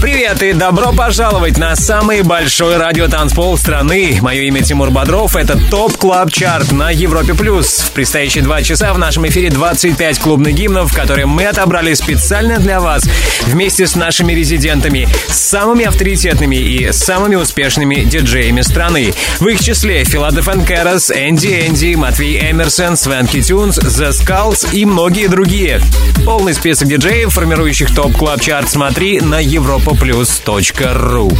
Привет и добро пожаловать на самый большой радиотанцпол страны. Мое имя Тимур Бодров. Это Top Club Chart на Европе+. плюс. В предстоящие два часа в нашем эфире 25 клубных гимнов, которые мы отобрали специально для вас вместе с нашими резидентами, самыми авторитетными и самыми успешными диджеями страны. В их числе Filatov & Karas, Энди Энди, Matvey Emerson, Swanky Tunes, The Skulls и многие другие. Полный список диджеев, формирующих Top Club Chart, смотри на Европа europaplus.ru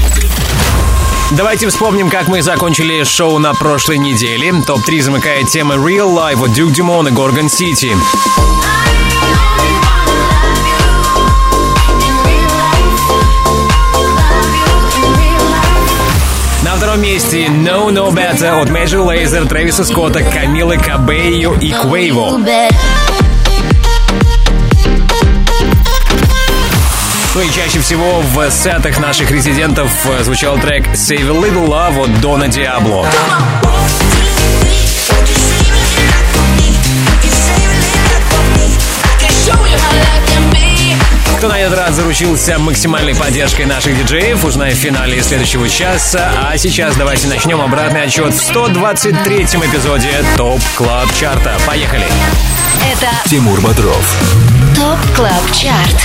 Давайте вспомним, как мы закончили шоу на прошлой неделе. Топ-3 замыкает тема Real Life от Duke Dumont и Gorgon City. На втором месте Know No Better от Major Lazer, Трэвиса Скотта, Камилы Кабейо и Квейво. И чаще всего в сетах наших резидентов э, звучал трек Save a Little Love от Дона Диабло. Кто на этот раз заручился максимальной поддержкой наших диджеев, узнаем в финале следующего часа. А сейчас давайте начнем обратный отчет в 123-м эпизоде Top Club Chart а. Поехали! Это Тимур Бодров. ТОП КЛАБ ЧАРТ.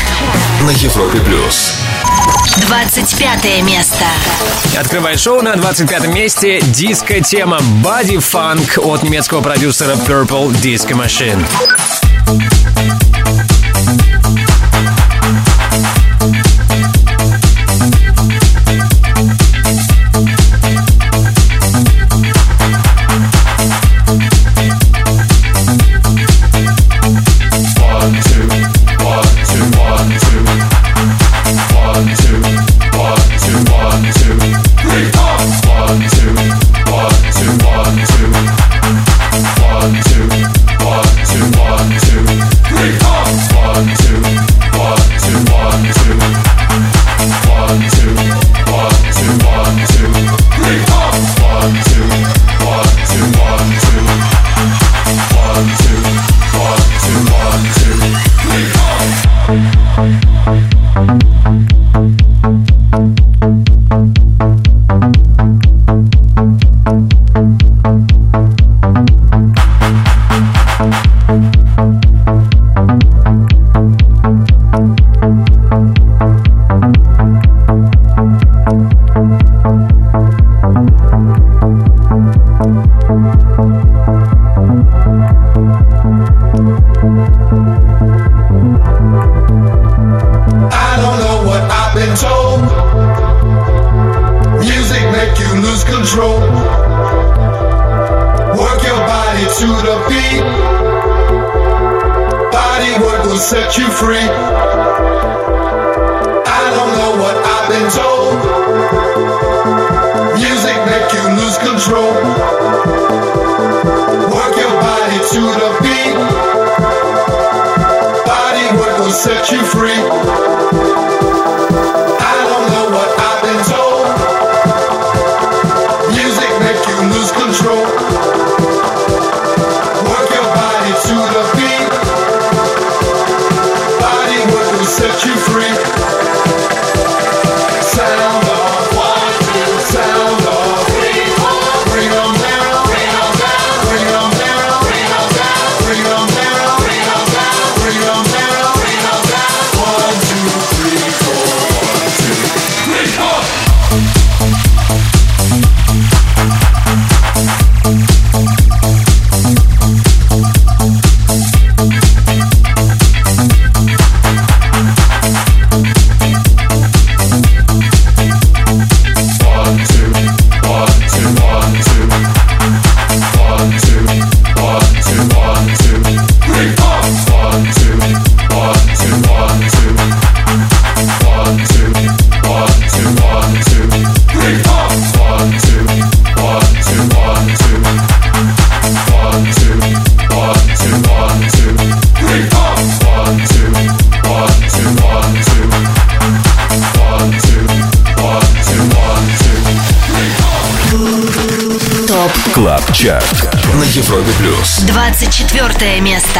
На Европе Плюс. 25 место. Открывает шоу на 25 месте диско-тема Body Funk от немецкого продюсера Purple Disco Machine. set you free. 24 место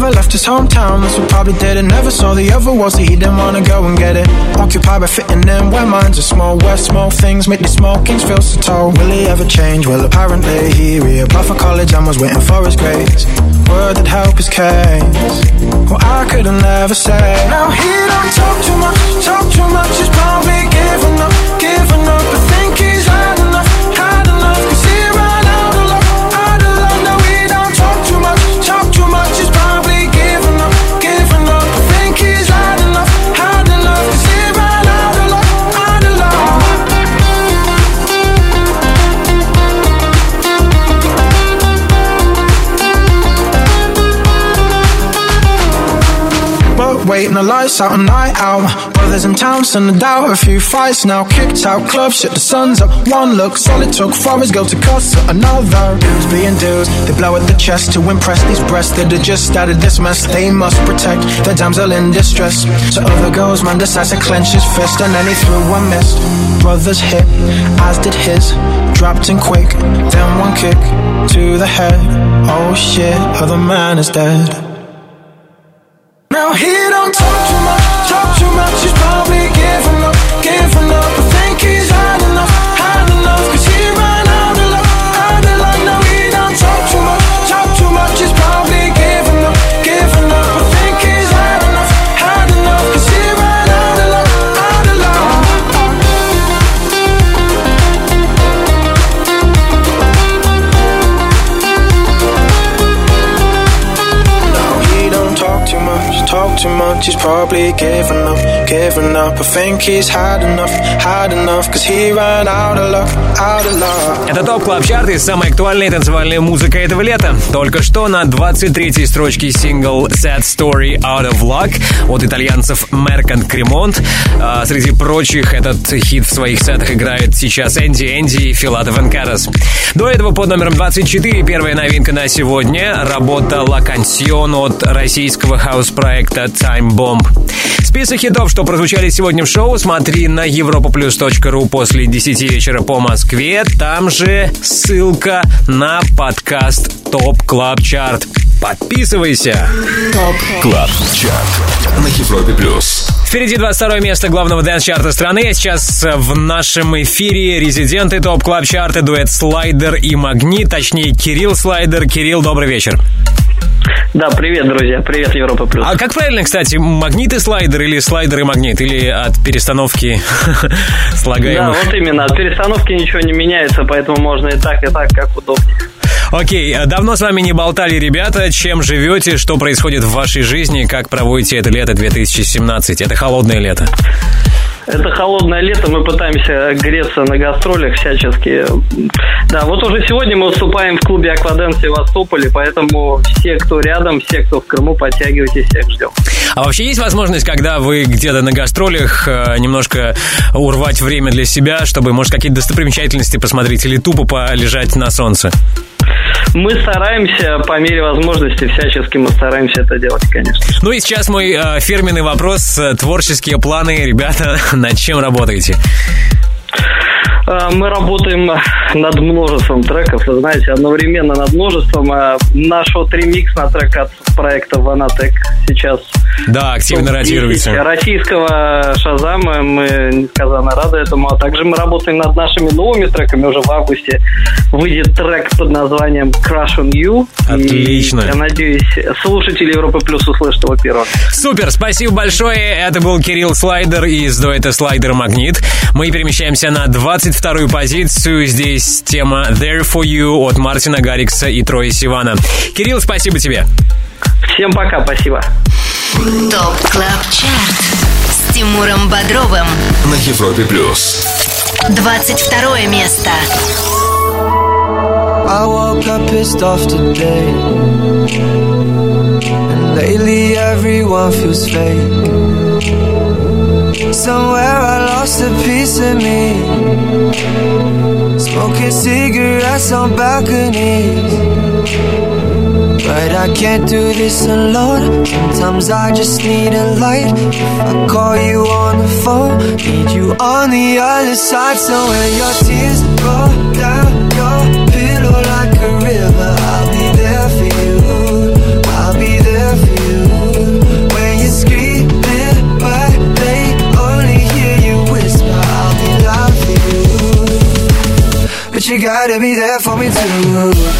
Never left his hometown, that's what probably did it. Never saw the other world, so he didn't wanna go and get it. Occupied by fitting in where minds are small, where small things make these small kings feel so tall. Will he ever change? Well, apparently he reapplied for college and was waiting for his grades. Word that help his case. Well, I couldn't ever say. Now he don't talk too much, talk too much. He's probably giving up, Giving up. The lights out, a night out. Brothers in town, send a doubt. A few fights now, kicked out club, shit, the sun's up. One look, solid took for his girl to cuss another. Dudes being dudes, they blow at the chest to impress these breasts that have just out of this mess. They must protect their damsel in distress. So other girls, man decides to clench his fist, and then he threw one missed. Brothers hit, as did his. Dropped in quick, then one kick to the head. Oh shit, other man is dead. Now he don't talk probably giving up, giving up. I think he's had enough, had enough. Cause he ran out of luck, out of luck. Это Top Club Chart самая актуальная танцевальная музыка этого лета. Только что на 23-й строчке сингл Sad Story Out of Luck от итальянцев Merk & Kremont. А, среди прочих этот хит в своих сетах играет сейчас Энди Энди и Filatov & Karas. До этого под номером 24 первая новинка на сегодня работа La Canción от российского хаус-проекта Time Bomb. Список хитов, что прозвучали сегодня в шоу, смотри на europaplus.ru после 10 вечера по Москве. Там же ссылка на подкаст Top Club Chart. Подписывайся. Club Chart на Европе плюс. Впереди 22 место главного dance-чарта страны. А сейчас в нашем эфире резиденты Top Club Chart а дуэт Slider & Magnit, точнее Кирилл Слайдер. Кирилл, добрый вечер. Да, привет, друзья. Привет, Европа Плюс. А как правильно, кстати, магнит и слайдер или слайдер и магнит? Или от перестановки Да, слагаемых? вот именно. От перестановки ничего не меняется, поэтому можно и так, и так, как удобнее. Окей, а давно с вами не болтали, ребята. Чем живете, что происходит в вашей жизни, как проводите это лето 2017? Это холодное лето. Это холодное лето, мы пытаемся греться на гастролях всячески. Да, вот уже сегодня мы выступаем в клубе Акваден в Севастополе, поэтому все, кто рядом, все, кто в Крыму, подтягивайтесь, всех ждем. А вообще есть возможность, когда вы где-то на гастролях э, немножко урвать время для себя, чтобы, может, какие-то достопримечательности посмотреть или тупо полежать на солнце? Мы стараемся, по мере возможности, всячески мы стараемся это делать, конечно. Ну и сейчас мой э, фирменный вопрос. э, Творческие планы, ребята, над чем работаете? Э, Мы работаем над множеством треков, вы знаете, одновременно над множеством. Э, Наш вот ремикс на трек от проекта Ванатек сейчас Да, активно топ-10 ротируется. российского Шазама. Мы несказанно рады этому. А также мы работаем над нашими новыми треками. Уже в августе выйдет трек под названием Crush on You. Отлично. И я надеюсь, слушатели Европы Плюс услышат его первым. Супер, спасибо большое. Это был Кирилл Слайдер из дуэта Слайдер Магнит. Мы перемещаемся на 22-ю позицию. Здесь тема There For You от Мартина Гаррикса и Троя Сивана. Кирилл, спасибо тебе. Всем пока, спасибо. ТОП КЛАБ ЧАРТ с Тимуром Бодровым. На Европе плюс. 22 место. I woke up pissed off today. And lately everyone feels fake. Somewhere I lost a piece of me. Smoking cigarettes on balconies. But I can't do this alone. Sometimes I just need a light. If I call you on the phone, need you on the other side. So when your tears roll down your pillow like a river, I'll be there for you. I'll be there for you. When you're screaming, but they only hear you whisper, I'll be loud for you. But you gotta be there for me too.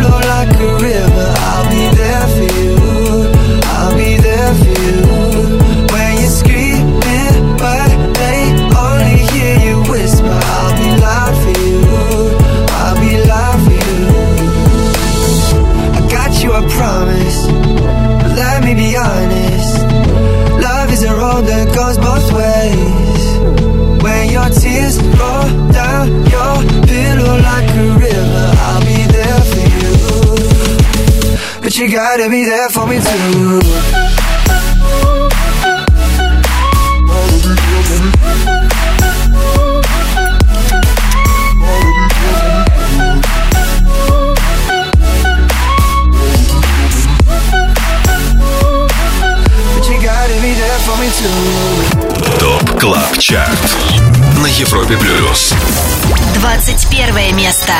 flow like a river I'll be there for you I'll be there for you. When you're screaming But they only hear you whisper I'll be loud for you I'll be loud for you. I got you, I promise. But let me be honest. Love is a road that goes both ways. When your tears you gotta be there for me too. Топ Клаб Чарт на Европе Плюс. 21 место.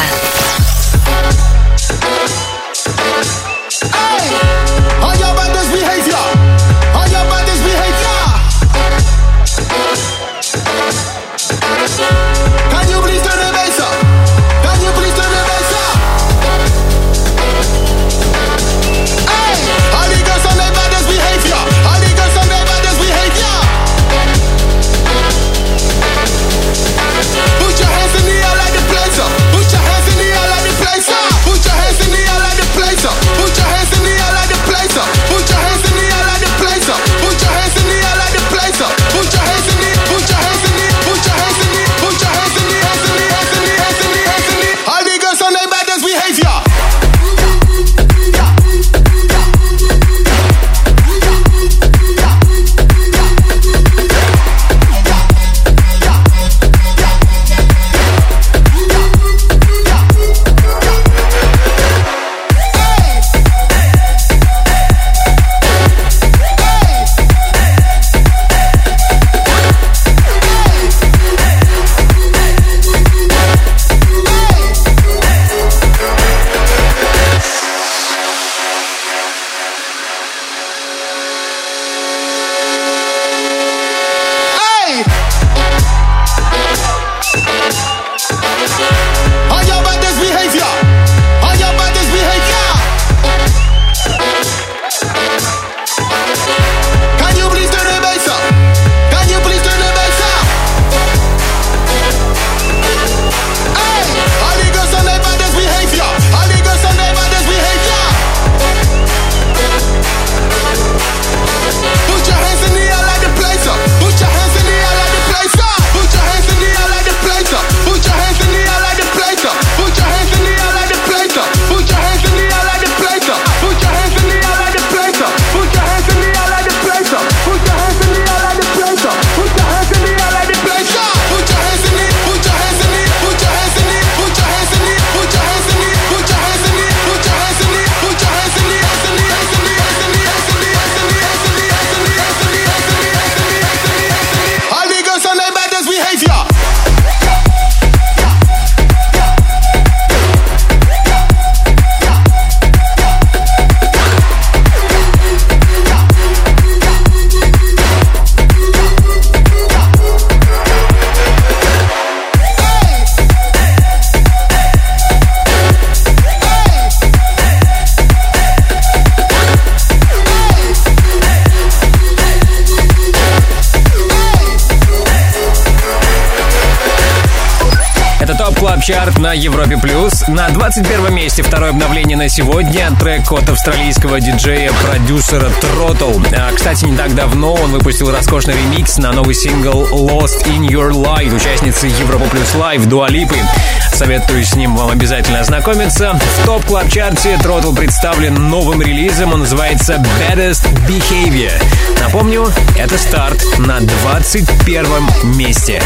чарт на Европе+. плюс. На 21 месте второе обновление на сегодня. Трек от австралийского диджея-продюсера Throttle. А, кстати, не так давно он выпустил роскошный ремикс на новый сингл Lost in Your Light участницы Европа Плюс Live Дуа Липы. Советую с ним вам обязательно ознакомиться. В Top Club Chart е Throttle представлен новым релизом. Он называется Baddest Behavior. Напомню, это старт на 21 месте.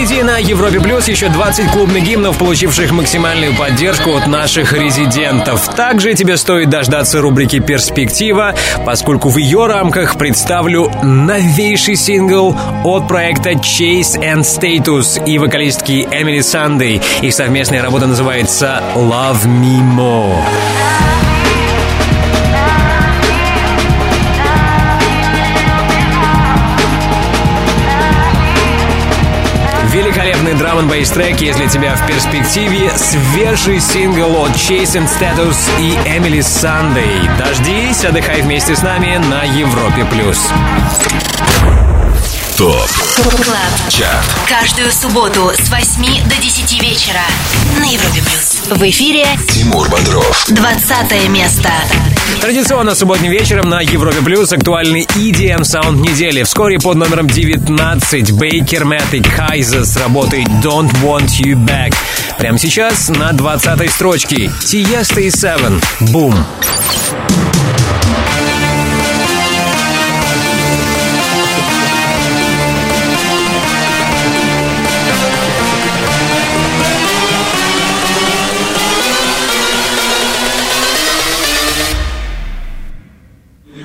Впереди на Европе Плюс еще 20 клубных гимнов, получивших максимальную поддержку от наших резидентов. Также тебе стоит дождаться рубрики «Перспектива», поскольку в ее рамках представлю новейший сингл от проекта Chase and Status и вокалистки Эмили Сандей. Их совместная работа называется «Love Me More». драм н трек есть тебя в перспективе свежий сингл от Chasing Status и Emily Sunday. Дождись, отдыхай вместе с нами на Европе+. плюс. ТОП КЛАБ ЧАРТ Каждую субботу с 8 до 10 вечера на Европе+. плюс. В эфире Тимур Бодров. 20 место. Традиционно субботним вечером на Европе Плюс актуальный EDM саунд недели. Вскоре под номером 19 Baker Matic Хайза с работой Don't Want You Back. Прямо сейчас на 20 строчке Tiesto и Seven. Бум.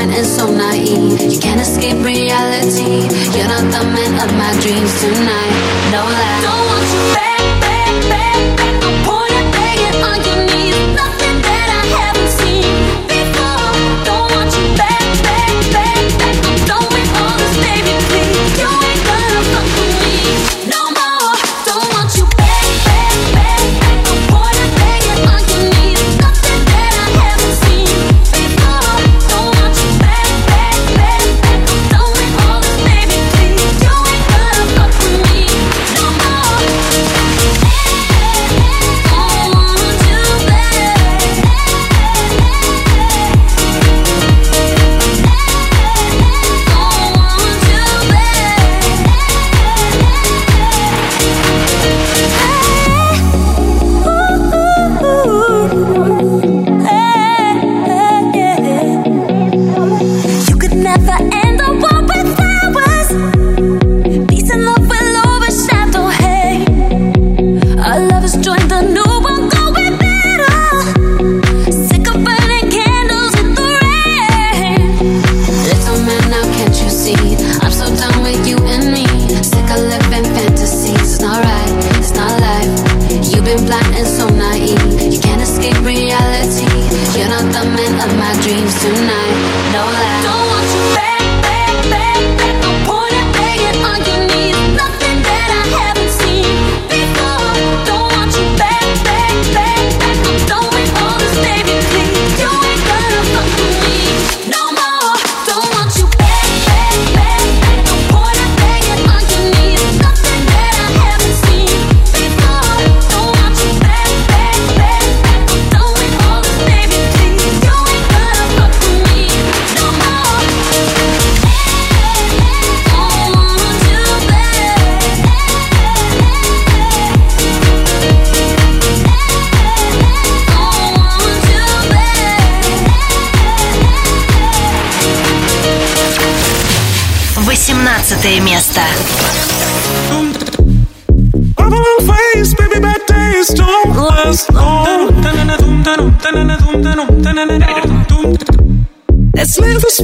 Blind and so naive. You can't escape reality. You're not the man of my dreams tonight. No lie. Don't want you back,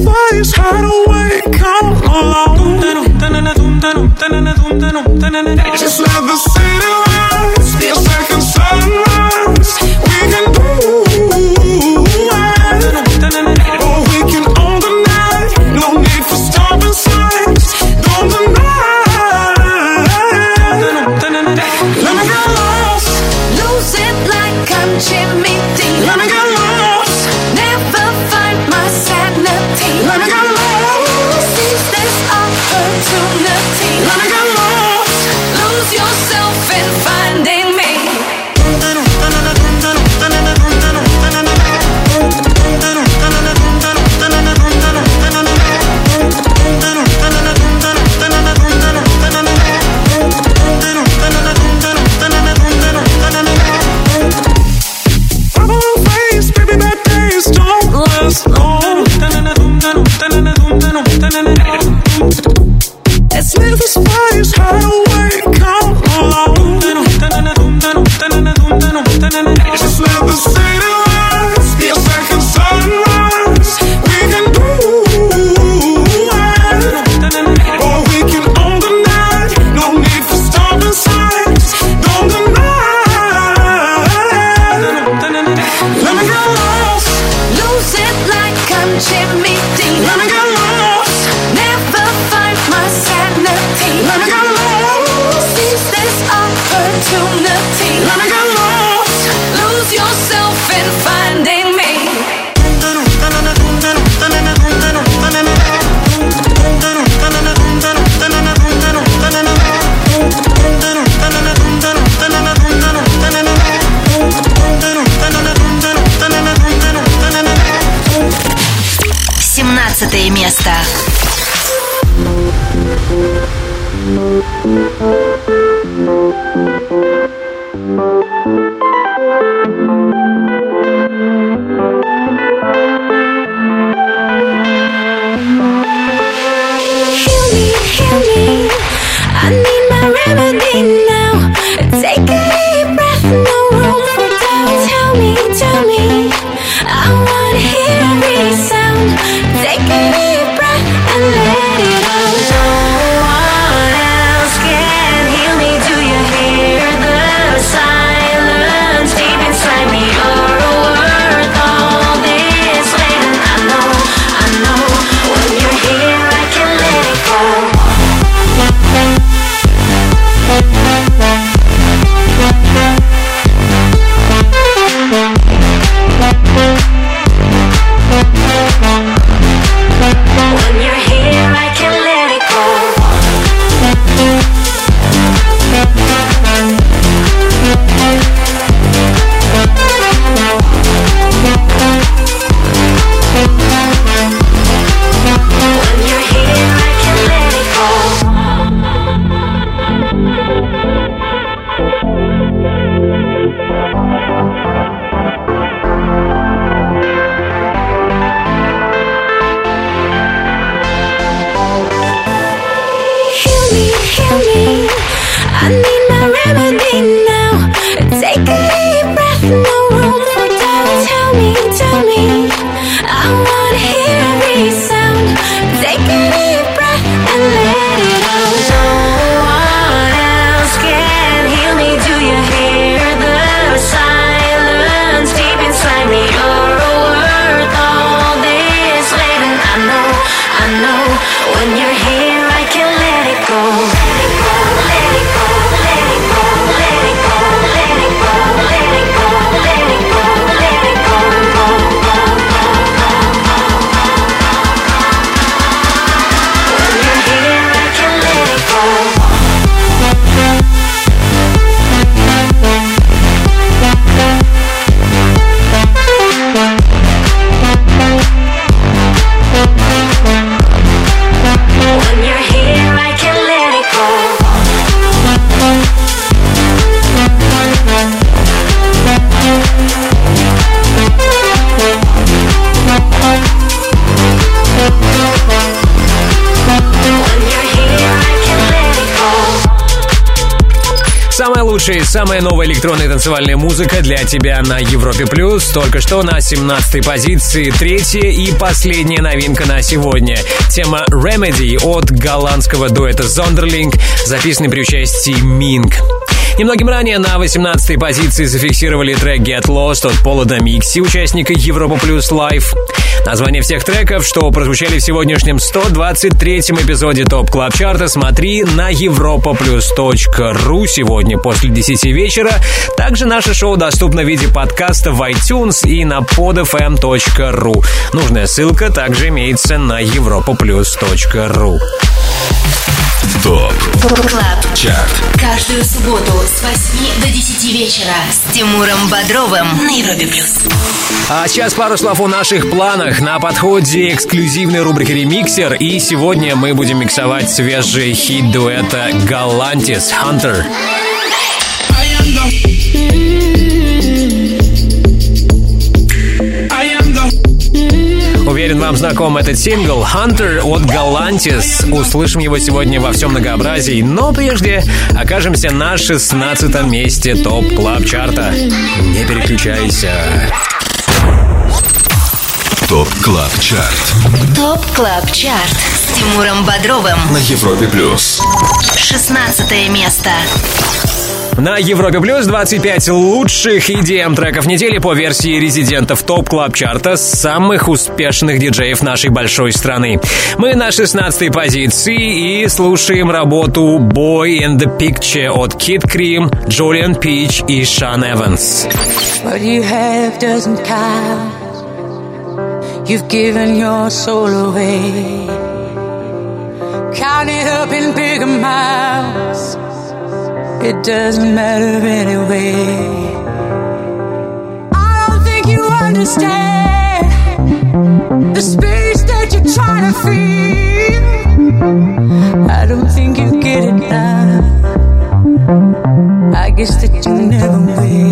space, hideaway, come along. Just let the Thank you. Лучшая самая новая электронная танцевальная музыка для тебя на Европе Плюс. Только что на 17 позиции третья и последняя новинка на сегодня. Тема Remedy от голландского дуэта Zonderling, записанный при участии Mingue. Немногим ранее на 18-й позиции зафиксировали трек Get Lost от Пола Дамикси, участника Европа Плюс Live. Название всех треков, что прозвучали в сегодняшнем 123-м эпизоде Top Club Chart а, смотри на europaplus.ru сегодня после 10 вечера. Также наше шоу доступно в виде подкаста в iTunes и на podfm.ru. Нужная ссылка также имеется на europaplus.ru. ТОП КЛАБ ЧАРТ Каждую субботу с 8 до 10 вечера с Тимуром Бодровым на Европе Плюс. А сейчас пару слов о наших планах. На подходе эксклюзивной рубрики «Ремиксер». И сегодня мы будем миксовать свежий хит дуэта «Галантис» «Hunter». Уверен, вам знаком этот сингл «Hunter» от Galantis. Услышим его сегодня во всем многообразии, но прежде окажемся на 16 месте Top Club Chart а. Не переключайся. Top Club Chart Top Club Chart с Тимуром Бодровым. на Европе Плюс. 16 место. На Европе Плюс 25 лучших EDM треков недели по версии резидентов Top Club Chart а самых успешных диджеев нашей большой страны. Мы на 16 позиции и слушаем работу Boy in the Picture от Kid Cream, Джулиан Пич и Шан Эванс. What up in big amounts. It doesn't matter anyway. I don't think you understand the space that you're trying to feel. I don't think you get it now. I guess that you never will.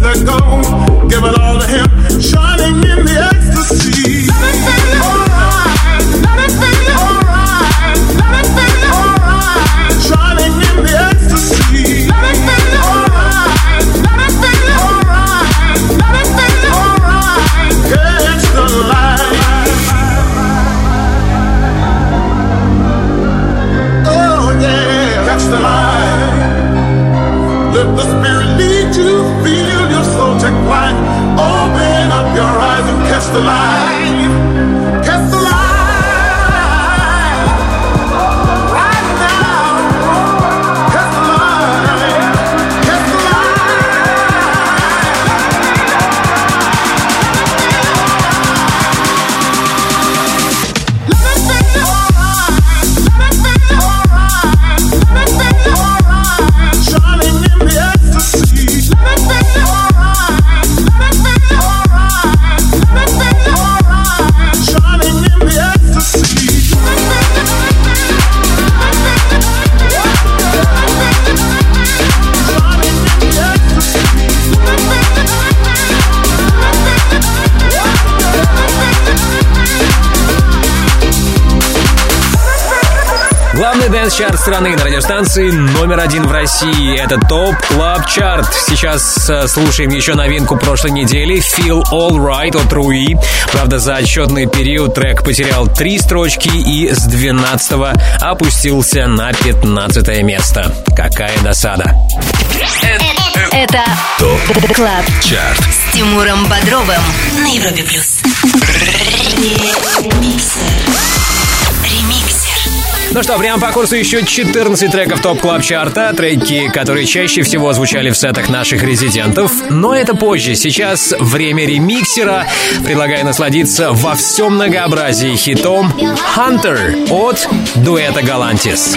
let go. Give it all to Him. чарт страны на радиостанции номер один в России. Это Top Club Chart. Сейчас слушаем еще новинку прошлой недели «Feel Alright» от Руи. Правда, за отчетный период трек потерял три строчки и с 12 опустился на 15 место. Какая досада. Это Top Club Chart с Тимуром Бодровым на Европе Плюс. Ну что, прямо по курсу еще 14 треков топ клаб чарта треки, которые чаще всего звучали в сетах наших резидентов. Но это позже. Сейчас время ремиксера. Предлагаю насладиться во всем многообразии хитом «Hunter» от дуэта «Галантис».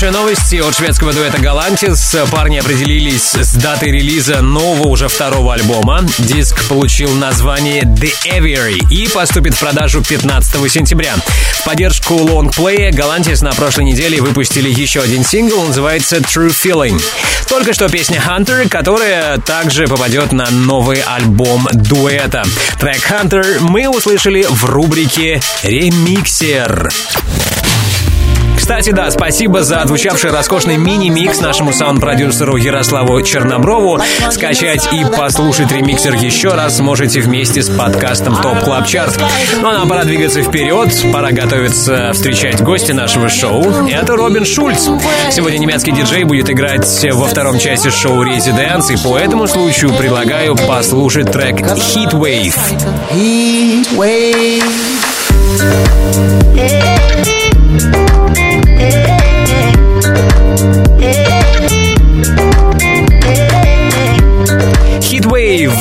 Хорошие новости от шведского дуэта Галантис. Парни определились с датой релиза нового уже второго альбома. Диск получил название The Aviary и поступит в продажу 15 сентября. В поддержку лонгплея Галантис на прошлой неделе выпустили еще один сингл, называется True Feeling. Только что песня Hunter, которая также попадет на новый альбом дуэта. Трек Hunter мы услышали в рубрике «Ремиксер». Кстати, да, спасибо за отзвучавший роскошный мини-микс нашему саунд-продюсеру Ярославу Черноброву. Скачать и послушать ремикс еще раз можете вместе с подкастом Top Club Chart. Ну а нам пора двигаться вперед, пора готовиться встречать гостя нашего шоу. Это Робин Шульц. Сегодня немецкий диджей будет играть во втором части шоу Residence, и по этому случаю предлагаю послушать трек Heat Wave. Heat wave.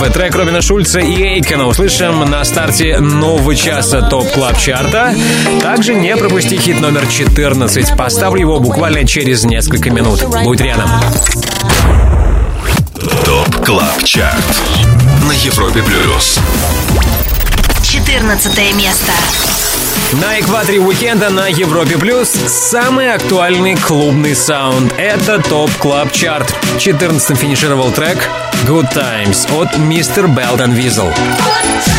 Heatwave, трек Робина Шульца и Эйкона услышим на старте нового часа Top Club Chart а. Также не пропусти хит номер 14. Поставлю его буквально через несколько минут. Будь рядом. Top Club Chart на Европе Плюс. 14 место. На экваторе уикенда на Европе Плюс самый актуальный клубный саунд. Это Top Club Chart. 14 финишировал трек Good Times от Мистер Белден Визел. ТОП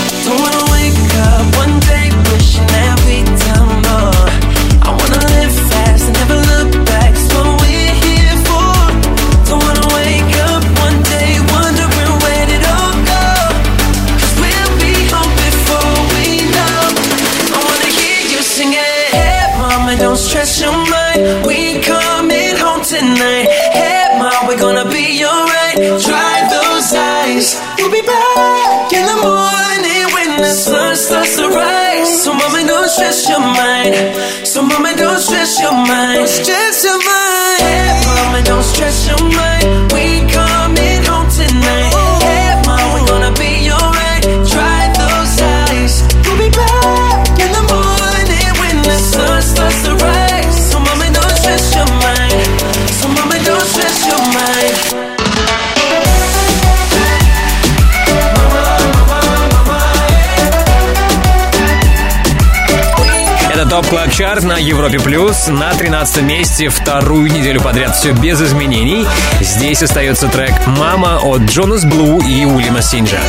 Top Club Chart на Европе Плюс на 13 месте вторую неделю подряд. Все без изменений. Здесь остается трек «Mama» от Джонас Блу и Уильяма Синджа.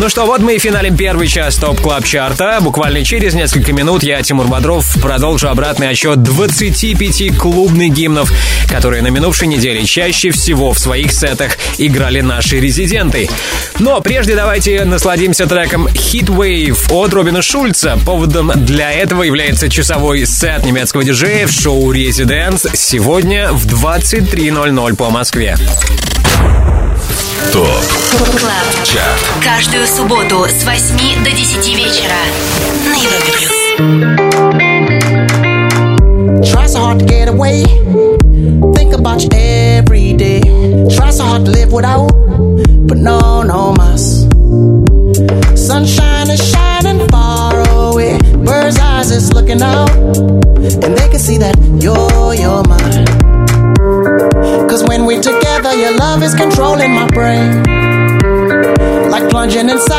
Ну что, вот мы и финалим первый час Top Club Chart а. Буквально через несколько минут я, Тимур Бодров, продолжу обратный отсчет 25 клубных гимнов, которые на минувшей неделе чаще всего в своих сетах играли наши резиденты. Но прежде давайте насладимся треком Hit Wave от Робина Шульца. Поводом для этого является часовой сет немецкого диджея в шоу Residents сегодня в 23.00 по Москве. ТОП. Каждую субботу с 8 до 10 вечера на Европе Try so hard to get away. Think about you every day. Try so hard to live without brain, like plunging inside.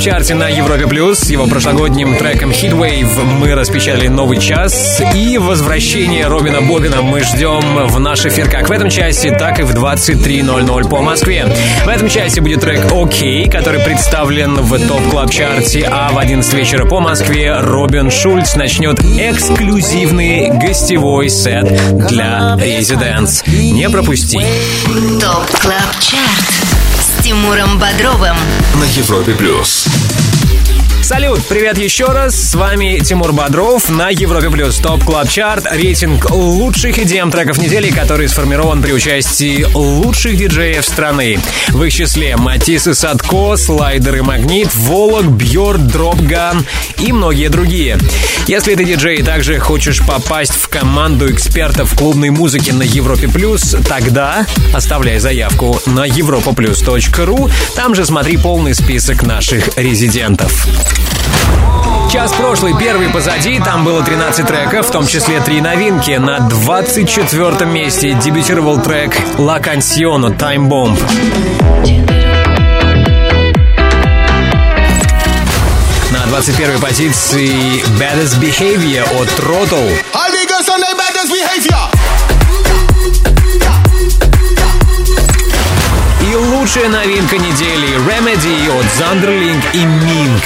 В топ клаб чарте на Европе Плюс. Его прошлогодним треком Heatwave мы распечатали новый час. И возвращение Робина Бобина мы ждем в наш эфир как в этом часе, так и в 23.00 по Москве. В этом часе будет трек «Окей», который представлен в топ клаб чарте, а в 11 вечера по Москве Робин Шульц начнет эксклюзивный гостевой сет для Residents. Не пропусти. Top Club Chart Тимуром Бодровым. На Европе плюс. Салют, привет еще раз. С вами Тимур Бодров на Европе Плюс Top Club Chart. Рейтинг лучших EDM треков недели, который сформирован при участии лучших диджеев страны. В их числе Матисс и Садко, Слайдер и Магнит, Волок, Бьорд, Dropgun и многие другие. Если ты диджей и также хочешь попасть в команду экспертов клубной музыки на Европе Плюс, тогда оставляй заявку на europaplus.ru. Там же смотри полный список наших резидентов. Час прошлый, первый позади, там было 13 треков, в том числе три новинки. На 24 месте дебютировал трек «La Canciono Time Bomb». На 21 позиции «Baddest Behavior» от Throttle. Лучшая новинка недели «Remedy» от Zonderling и Mingue.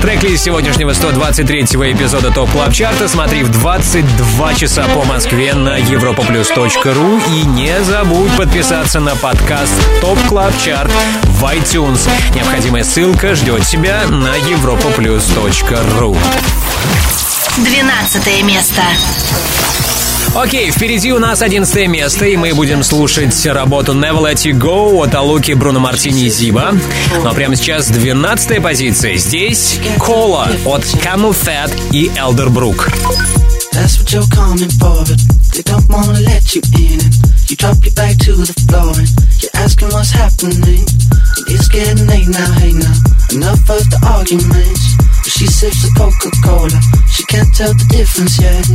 Трек-лист сегодняшнего 123-го эпизода Top Club Chart а смотри в 22 часа по Москве на europaplus.ru и не забудь подписаться на подкаст Top Club Chart в iTunes. Необходимая ссылка ждет тебя на europaplus.ru 12 место. Окей, впереди у нас 11 место, и мы будем слушать работу Never Let You Go от Алуки, Бруно Мартини и Зиба. Ну а прямо сейчас 12 позиция. Здесь Кола от Camel Fat и Elderbrook. That's what you're coming for, but they don't wanna let you in. And you drop your back to the floor and you're asking what's happening. And it's getting late now, hey now. Enough of the arguments. But she sips the Coca-Cola, she can't tell the difference yet.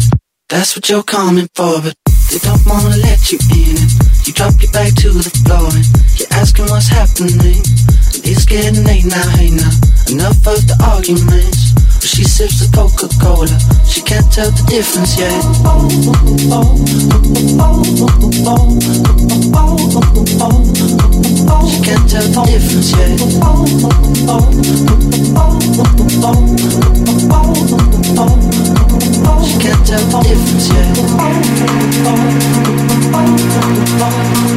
That's what you're coming for, but they don't wanna let you in. You drop your back to the floor and you're asking what's happening. It's getting late now, hey now. Enough of the arguments. She sips the difference yet. She can't tell the difference yet. She can't tell the difference yet. She can't tell the difference yet. She can't tell the difference yet.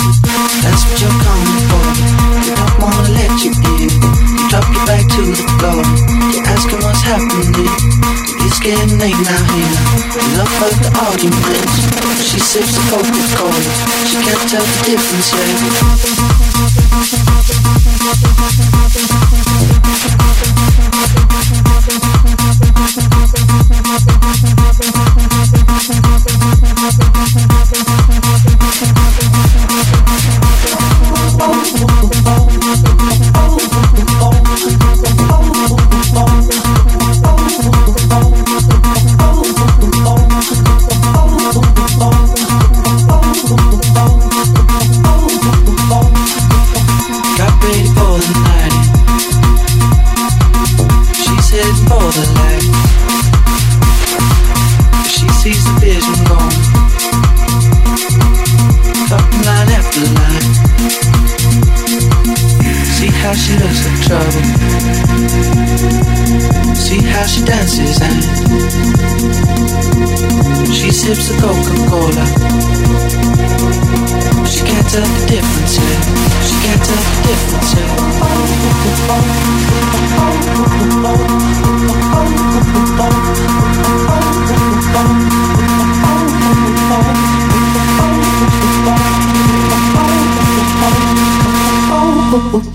happening. It's getting late now, now. Enough of the arguments. She sips the Coca-Cola. She can't tell the difference yet.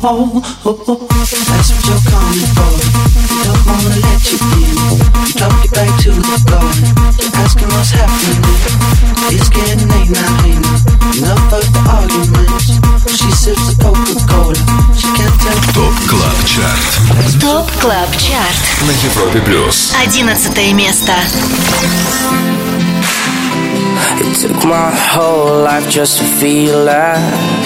That's what you're coming for. Don't wanna let you in. Drop you back to the floor. Asking what's happening. It's getting late now, ain't Enough of the arguments. She sips the Coca-Cola. She can't tell. Топ Клаб Чарт. Топ Клаб Чарт. На Европе Плюс. Одиннадцатое место. It took my whole life just to feel that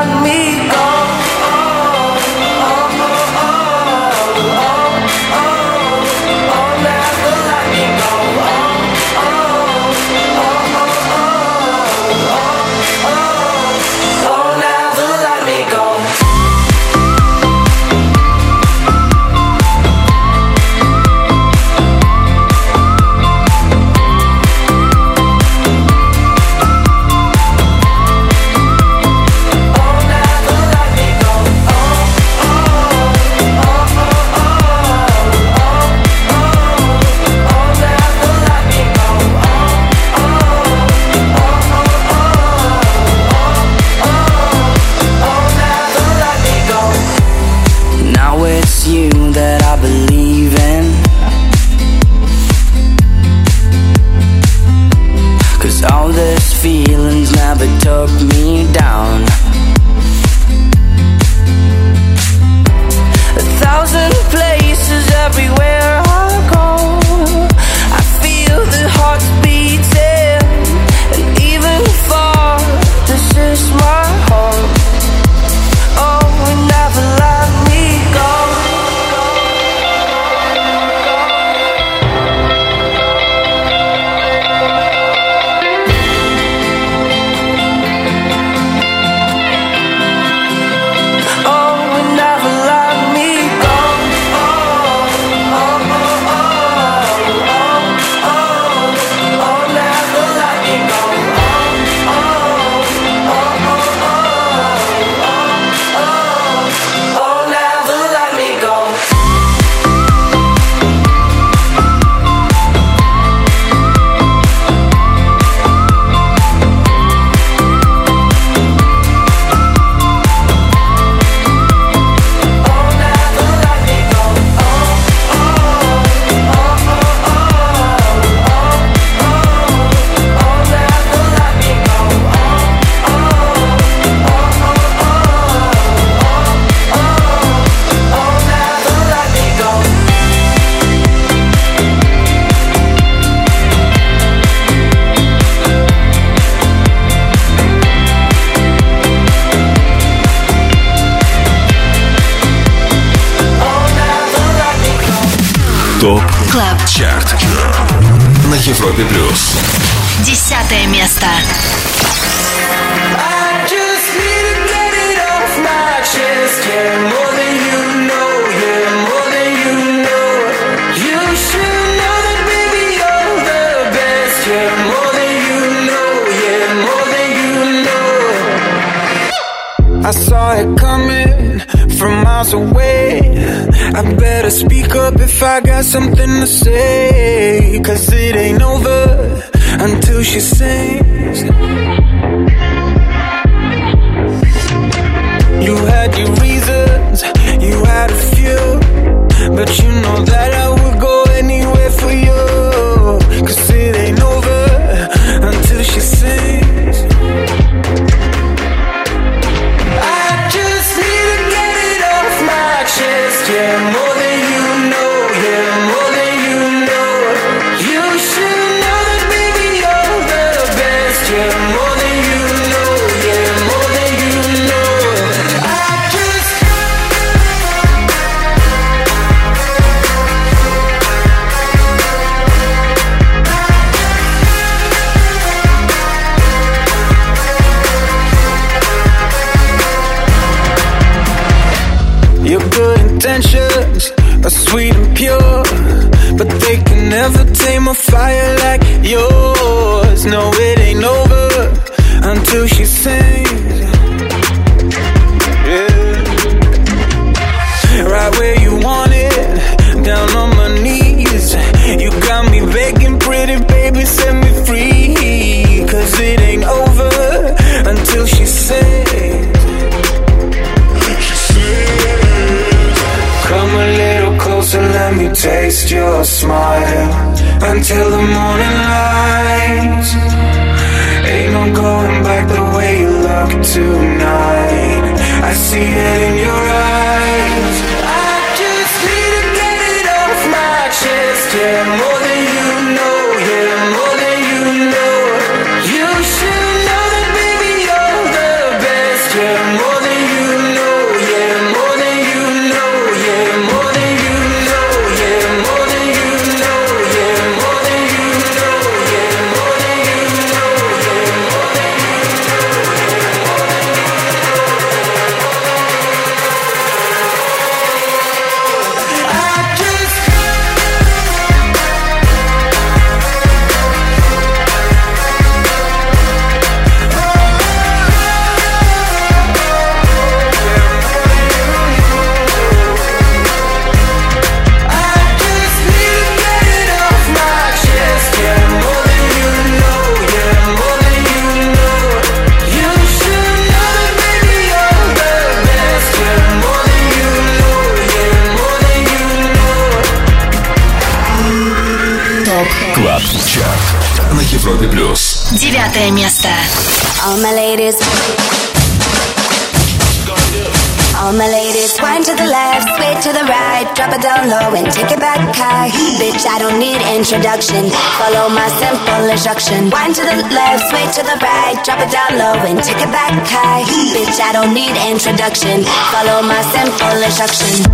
Follow my simple instruction.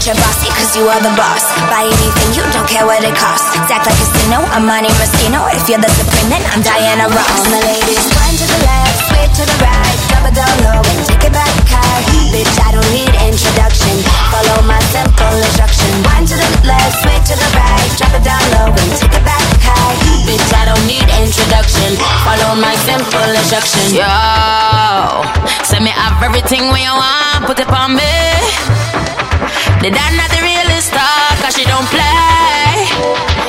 Say that you're bossy cause you are the boss. Buy anything, you don't care what it costs. Act like a casino, I'm Monte Rustino. If you're the supreme, then I'm Diana Ross. All my ladies, wind to the left, sway to the right, drop it down low and take it back high. Bitch, I don't need introduction. Follow my simple instruction. Wind to the left, sway to the right, drop it down low and take it back high. Bitch, I don't need introduction. Follow my simple instruction. Yo, send me have everything when you want, put it on me. The dad not the realest star, cause she don't play.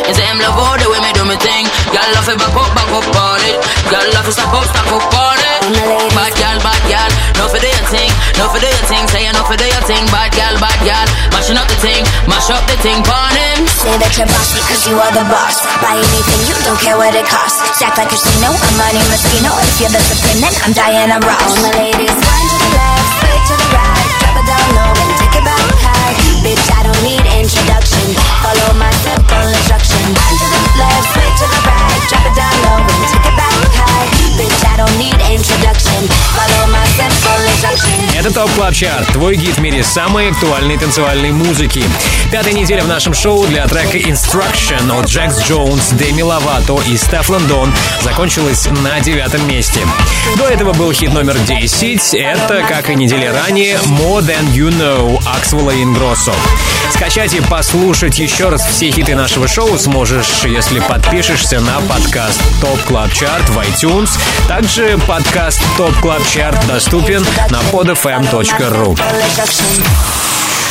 You say him love all the way me do me thing. Girl love it back up, back up on it. Girl love it stop up, stop up on it. Bad girl, bad girl, no for do your thing, no for do your thing. Say you no for do your thing, bad girl, bad girl. Mashing up the thing, mash up the thing, pon him. Say that you're bossy cause you are the boss. Buy anything, you don't care what it costs. Stack like a casino, I'm Monte Rustino. If you're the supreme, then I'm Diana Ross. All my ladies, wind to the left, Follow my simple instruction. Wine to the left, sway to the right, drop it down low and take it Это Top Club Chart, твой гид в мире самой актуальной танцевальной музыки. Пятая неделя в нашем шоу для трека Instruction от Джекс Джонс, Деми Ловато и Стеф Лондон закончилась на девятом месте. До этого был хит номер 10. Это, как и недели ранее, More Than You Know Аксвелла Ингроссо. Скачать и послушать еще раз все хиты нашего шоу сможешь, если подпишешься на подкаст Top Club Chart в iTunes. Также подкаст Top Club Chart доступен на podfm.ru.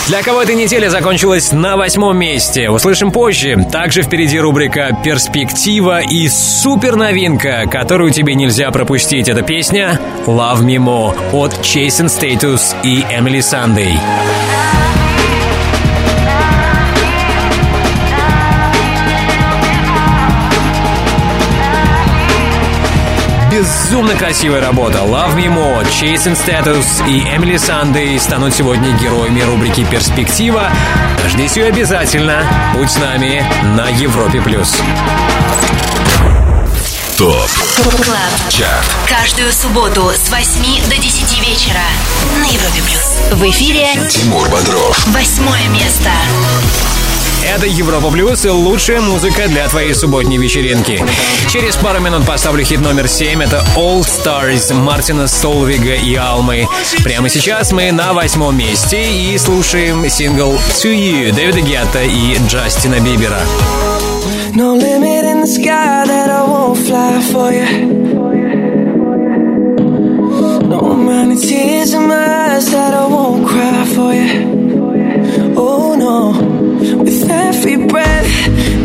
Для кого эта неделя закончилась на восьмом месте? Услышим позже. Также впереди рубрика «Перспектива» и супер новинка, которую тебе нельзя пропустить. Это песня «Love Me More» от Chase and Status и Эмили Сандей. Безумно красивая работа. Love Me More, Chase and Status и Эмили Сандей станут сегодня героями рубрики «Перспектива». Дождись ее обязательно. Будь с нами на Европе+. плюс. Top Club. Chart Каждую субботу с 8 до 10 вечера на Европе плюс. В эфире Тимур Бодров восьмое место. Это Европа Плюс и лучшая музыка для твоей субботней вечеринки. Через пару минут поставлю хит номер 7. Это All Stars Мартина Солвига и Алмы. Прямо сейчас мы на восьмом месте и слушаем сингл To You Дэвида Гетта и Джастина Бибера. No limit in the sky that I won't fly for you. No amount of tears in my eyes that I won't cry for you. Oh no. With every breath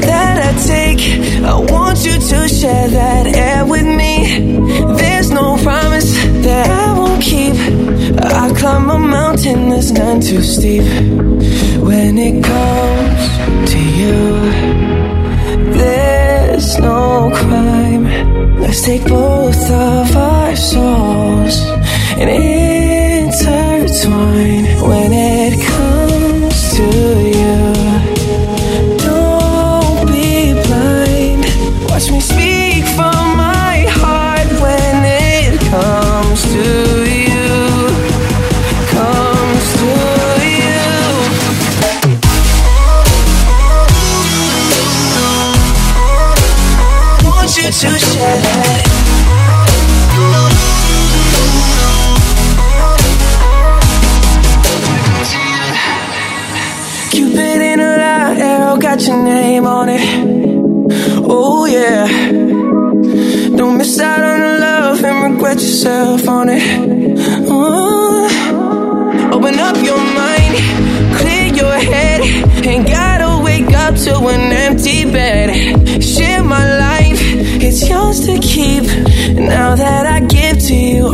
that I take, I want you to share that air with me. There's no promise that I won't keep. I climb a mountain that's none too steep. When it comes to you. There's no crime. Let's take both of our souls and intertwine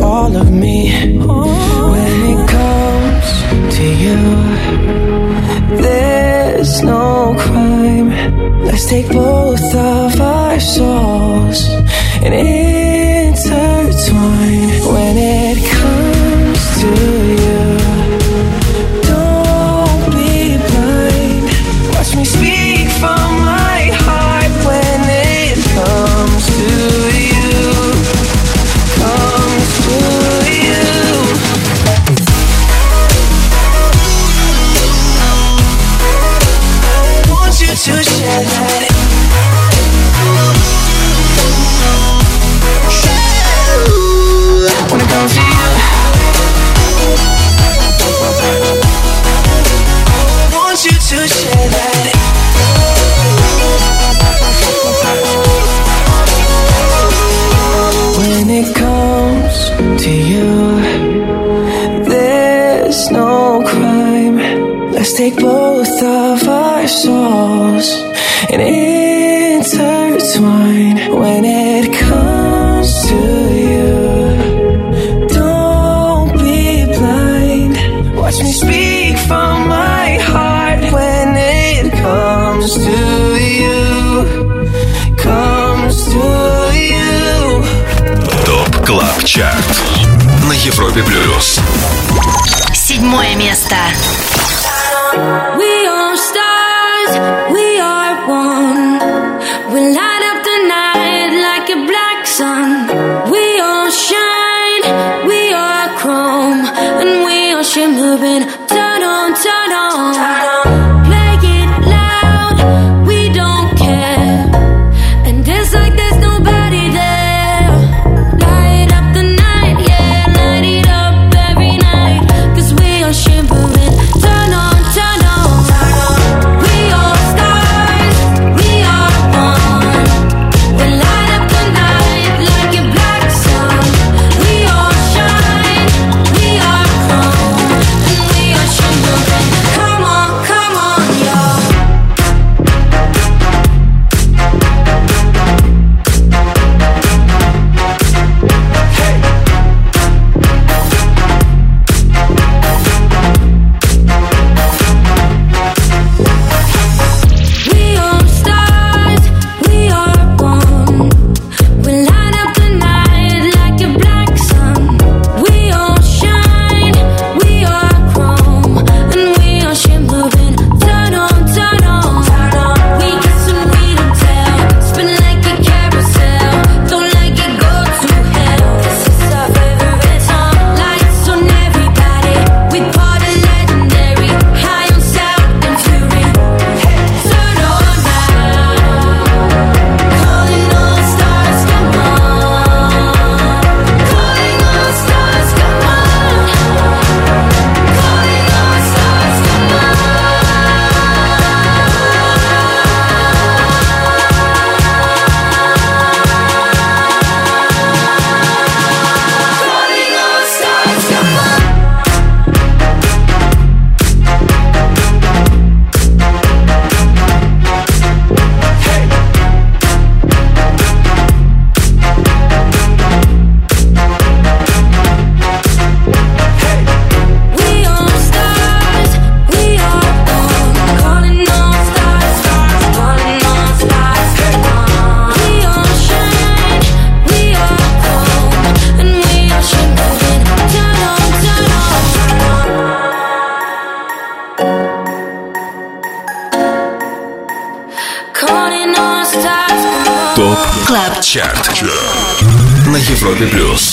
all of me. When it comes to you, there's no crime. Let's take both ЧАРТ на Европе Плюс. Седьмое место. We are stars, we are one. We light up the night like a black sun. We all shine, we are chrome, and we are shimmering. Turn Европе плюс.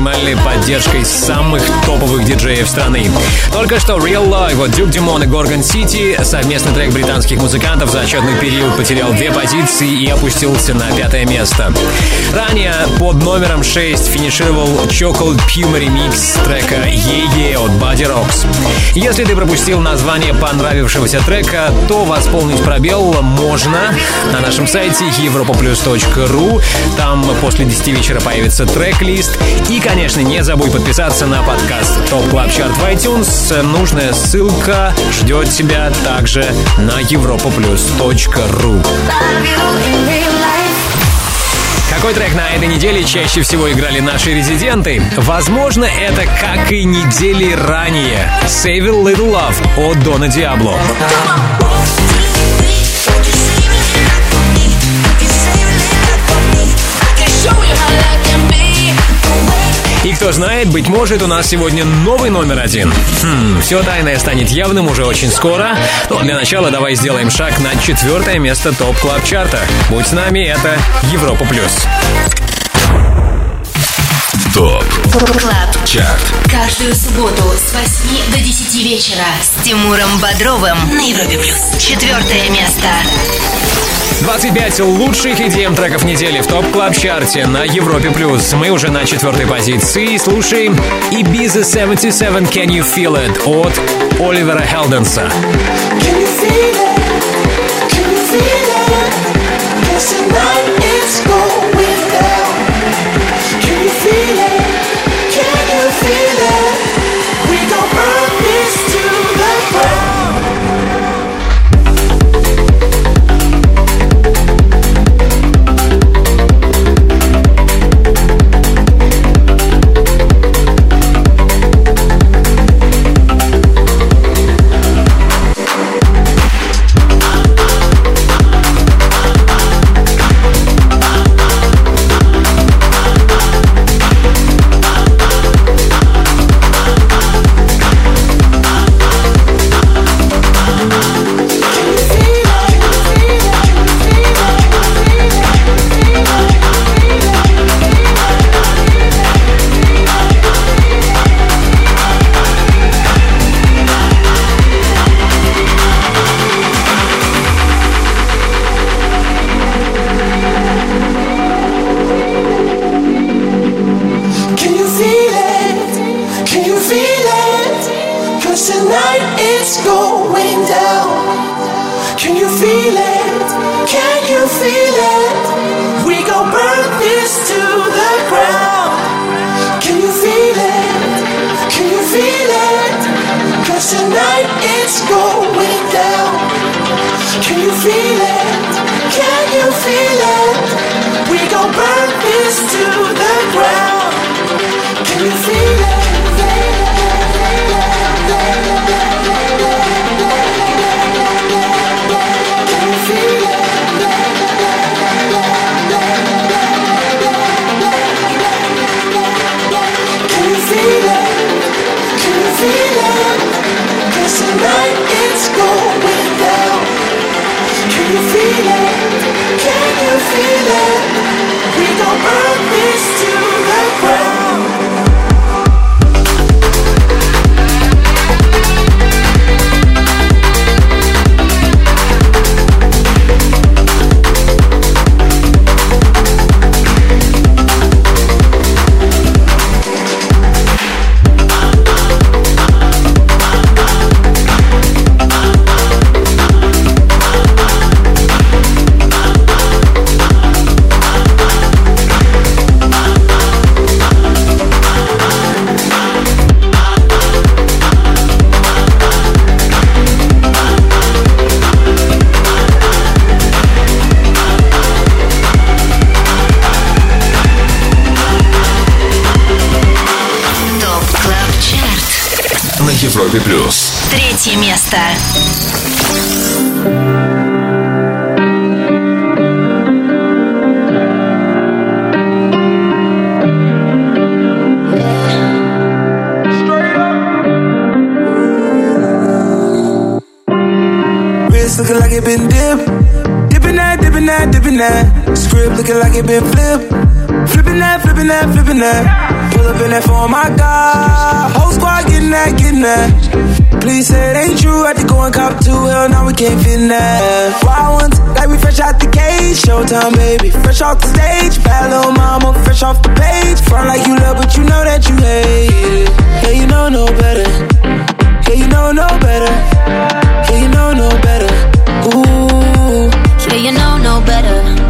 Максимальной поддержкой самых топовых диджеев страны. Только что Real Life от Duke Dumont и Gorgon City, совместный трек британских музыкантов за отчетный период потерял две позиции и опустился на пятое место. Ранее под номером 6 финишировал Chocolate Puma ремикс трека «Е-Е» от Buddy Rocks. Если ты пропустил название понравившегося трека, то восполнить пробел можно на нашем сайте europoplus.ru. Там после 10 вечера появится трек-лист. И, конечно, не забудь подписаться на подкаст Top Club Chart в iTunes. Нужная ссылка ждет тебя также на europoplus.ru. Какой трек на этой неделе чаще всего играли наши резиденты? Возможно, это как и недели ранее. Save a Little Love от Дона Диабло. И кто знает, быть может, у нас сегодня новый номер один. Хм, все тайное станет явным уже очень скоро. Но для начала давай сделаем шаг на четвертое место Top Club Chart а. Будь с нами, это Европа Плюс. Top Club. Chart Каждую субботу с 8 до 10 вечера с Тимуром Бодровым на Европе Плюс. Четвертое место. 25 лучших идеям треков недели в ТОП Клаб Чарте на Европе Плюс. Мы уже на четвертой позиции. Слушаем Ibiza 77 Can You Feel It от Оливера Хелденса. Can you feel it? It been flipped. Flipping that, flipping that, flipping that. Pull up in that for my God. Whole squad getting that, getting that. Please say it ain't true. Had to go and cop two. Hell, now we can't fit in that. Wild ones, like we fresh out the cage. Showtime, baby. Fresh off the stage. Bad little mama, fresh off the page. Front like you love, but you know that you hate it. Yeah, you know no better. Yeah, you know no better. Yeah, you know no better. Ooh. Yeah, you know no better.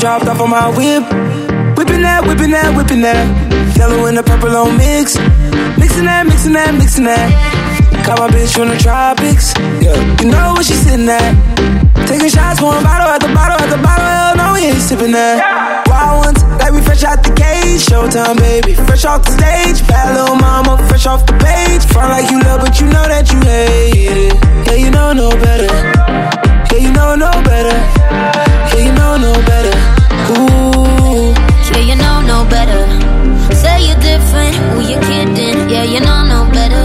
Dropped off on my whip. Whipping that, whipping that, whipping that. Yellow and the purple on mix. Mixing that, mixing that, mixing that. Got my bitch from the tropics. Yeah, you know where she sitting at. Taking shots, one bottle at the bottle at the bottle. Hell no, we ain't sipping that. Wild ones, like we fresh out the cage. Showtime, baby. Fresh off the stage. Bad little mama, fresh off the page. Front like you love, but you know that you hate it. Yeah, you know no better. Yeah, you know no better. Yeah, you know no better. Ooh. Yeah, you know no better. Say you're different, who you kidding? Yeah, you know no better.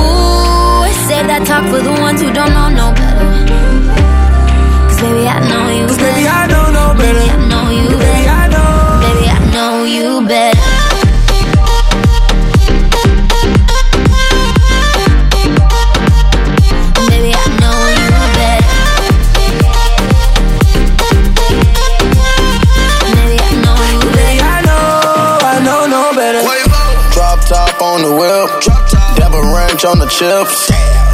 Ooh, save that talk for the ones who don't know no better. Cause baby, I know you Cause baby, I know no better. I know on the whip. Dabba ranch on the chips.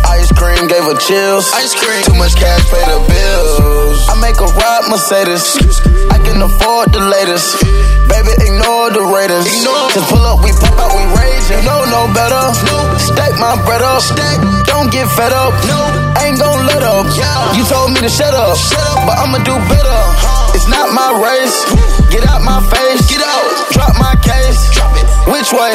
Ice cream gave her chills. Ice cream. Too much cash pay the bills. I make a ride Mercedes. I can afford the latest. Baby, ignore the Raiders. Just pull up, we pop out, we rage. You know no better. Stack my bread up. Don't get fed up. Ain't gon' let up. You told me to shut up. But I'ma do better. It's not my race. Get out my face. Get out. Drop my case. Drop it. Which way.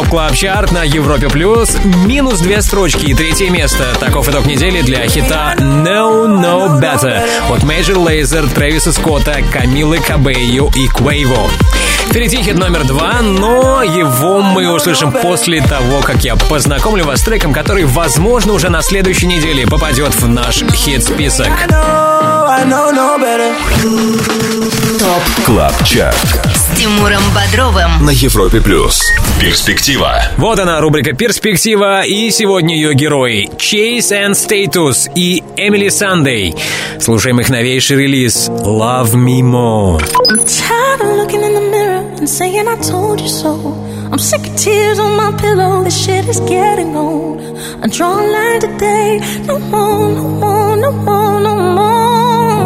Top Club Chart на Европе Плюс. Минус две строчки и третье место. Таков итог недели для хита Know No Better от Major Lazer, Трэвиса Скотта, Камилы Кабейо и Квейво. Впереди хит номер два, но его мы услышим после того, как я познакомлю вас с треком, который, возможно, уже на следующей неделе попадет в наш хит-список. I know, I know no better. Top КЛАБ ЧАРТ С Тимуром Бодровым. на Европе Плюс. Перспектива. Вот она, рубрика «Перспектива», и сегодня ее герои Chase and Status и Эмили Сандей. Слушаем их новейший релиз «Love Me More». I'm tired of looking in the mirror and saying I told you so. I'm sick of tears on my pillow. This shit is getting old. I draw a line today. No more, no more, no more, no more.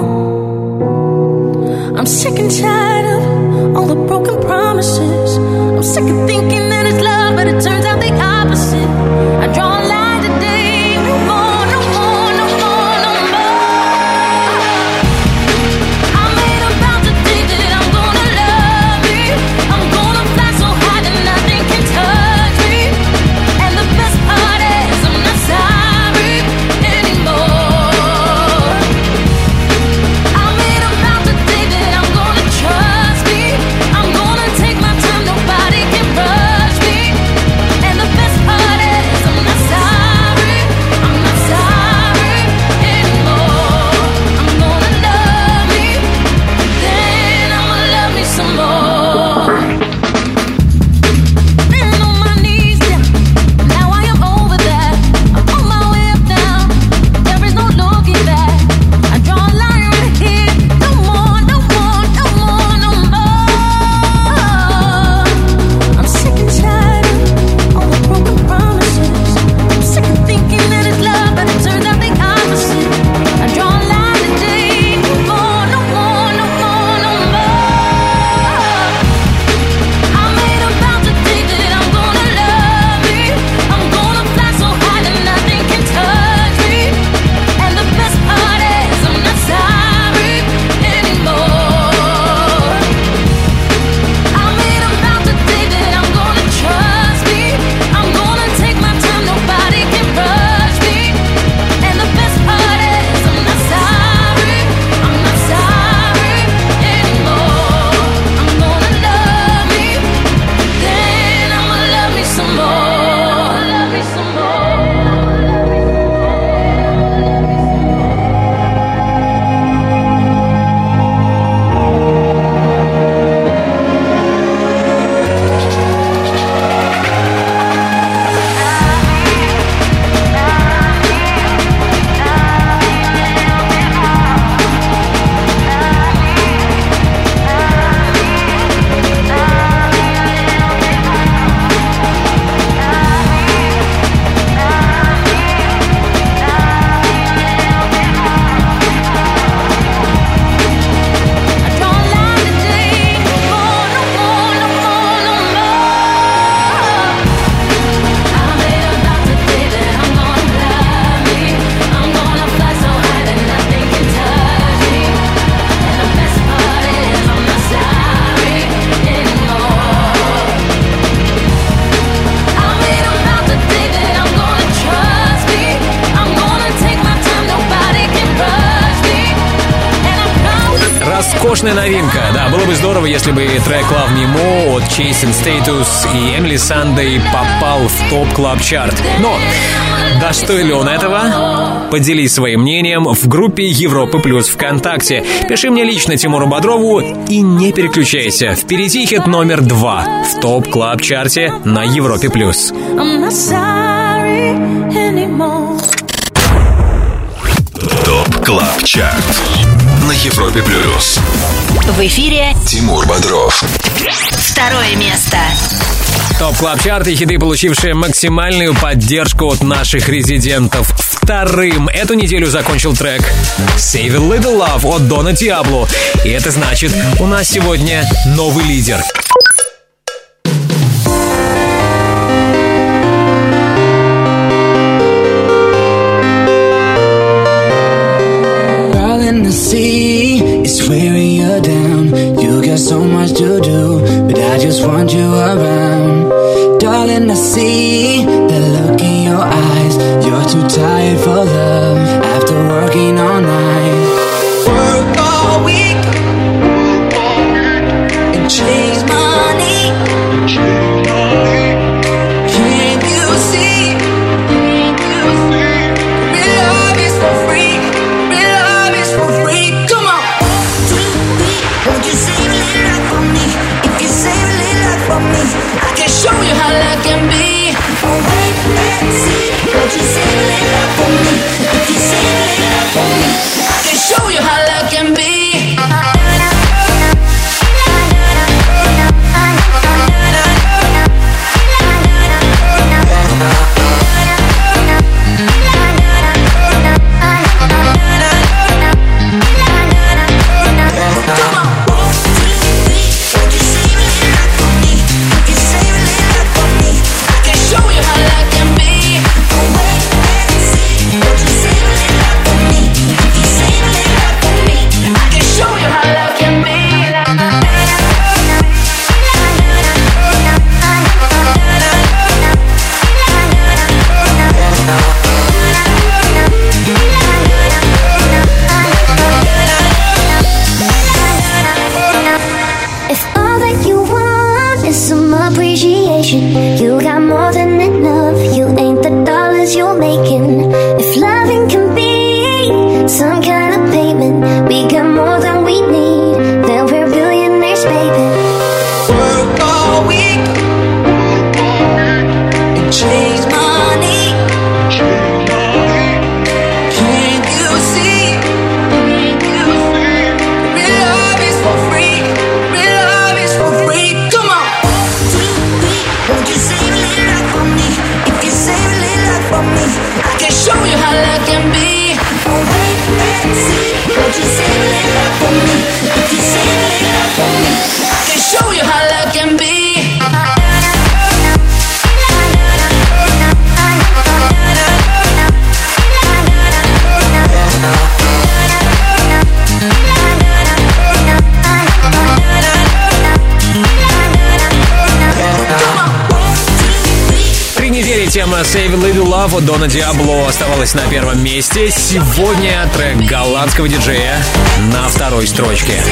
I'm sick and tired of all the broken promises. I'm sick of thinking that it's love, but it turns Sunday попал в Top Club Chart Но достоин ли он этого? Поделись своим мнением в группе Европы Плюс ВКонтакте. Пиши мне лично Тимуру Бодрову и не переключайся. Впереди хит номер два в Top Club Chart е на Европе Плюс. Top Club Chart на Европе Плюс. В эфире Тимур Бодров. второе место. Top Club Chart и хиты, получившие максимальную поддержку от наших резидентов. Вторым эту неделю закончил трек Save a Little Love от Дона Диабло. И это значит, у нас сегодня новый лидер. Sea is down. You got so much to do, I just want you around. Darling, I see the look in your eyes. You're too tired for love after working all night. Сегодня трек голландского диджея на второй строчке.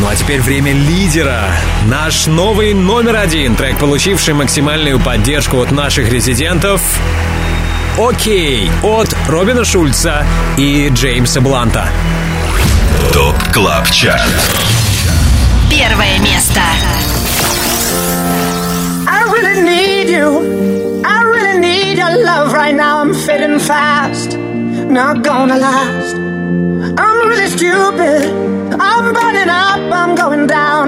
Ну а теперь время лидера. Наш новый номер один, трек, получивший максимальную поддержку от наших резидентов. Окей, от Робина Шульца и Джеймса Бланта. ТОП КЛАБ ЧАРТ Первое место. I really need you. Right now. I'm fading fast. Not gonna last. I'm really stupid. I'm burning up. I'm going down.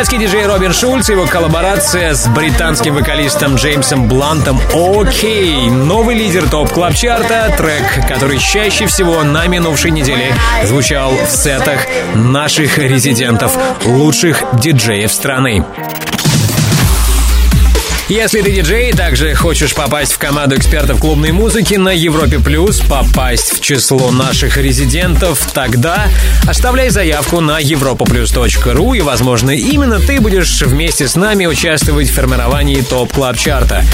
Немецкий диджей Робин Шульц его коллаборация с британским вокалистом Джеймсом Блантом «OK». Новый лидер Top Club Chart а, трек, который чаще всего на минувшей неделе звучал в сетах наших резидентов, лучших диджеев страны. Если ты диджей также хочешь попасть в команду экспертов клубной музыки на Европе Плюс, попасть в число наших резидентов, тогда оставляй заявку на europaplus.ru и, возможно, именно ты будешь вместе с нами участвовать в формировании Top Club Chart а.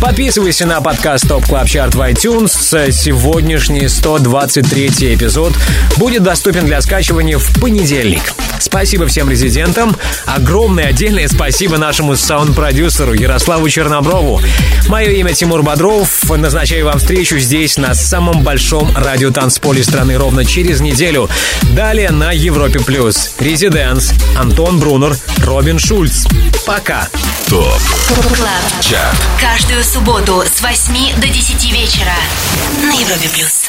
Подписывайся на подкаст Top Club Chart в iTunes. Сегодняшний 123 эпизод будет доступен для скачивания в понедельник. Спасибо всем резидентам. Огромное отдельное спасибо нашему саунд-продюсеру Ярославу Черноброву. Мое имя Тимур Бодров. Назначаю вам встречу здесь, на самом большом радиотанцполе страны, ровно через неделю. Далее на Европе+. плюс. Residence, Антон Брунер, Робин Шульц. Пока. Top Club. Chart Каждую субботу с 8 до 10 вечера на Европе плюс.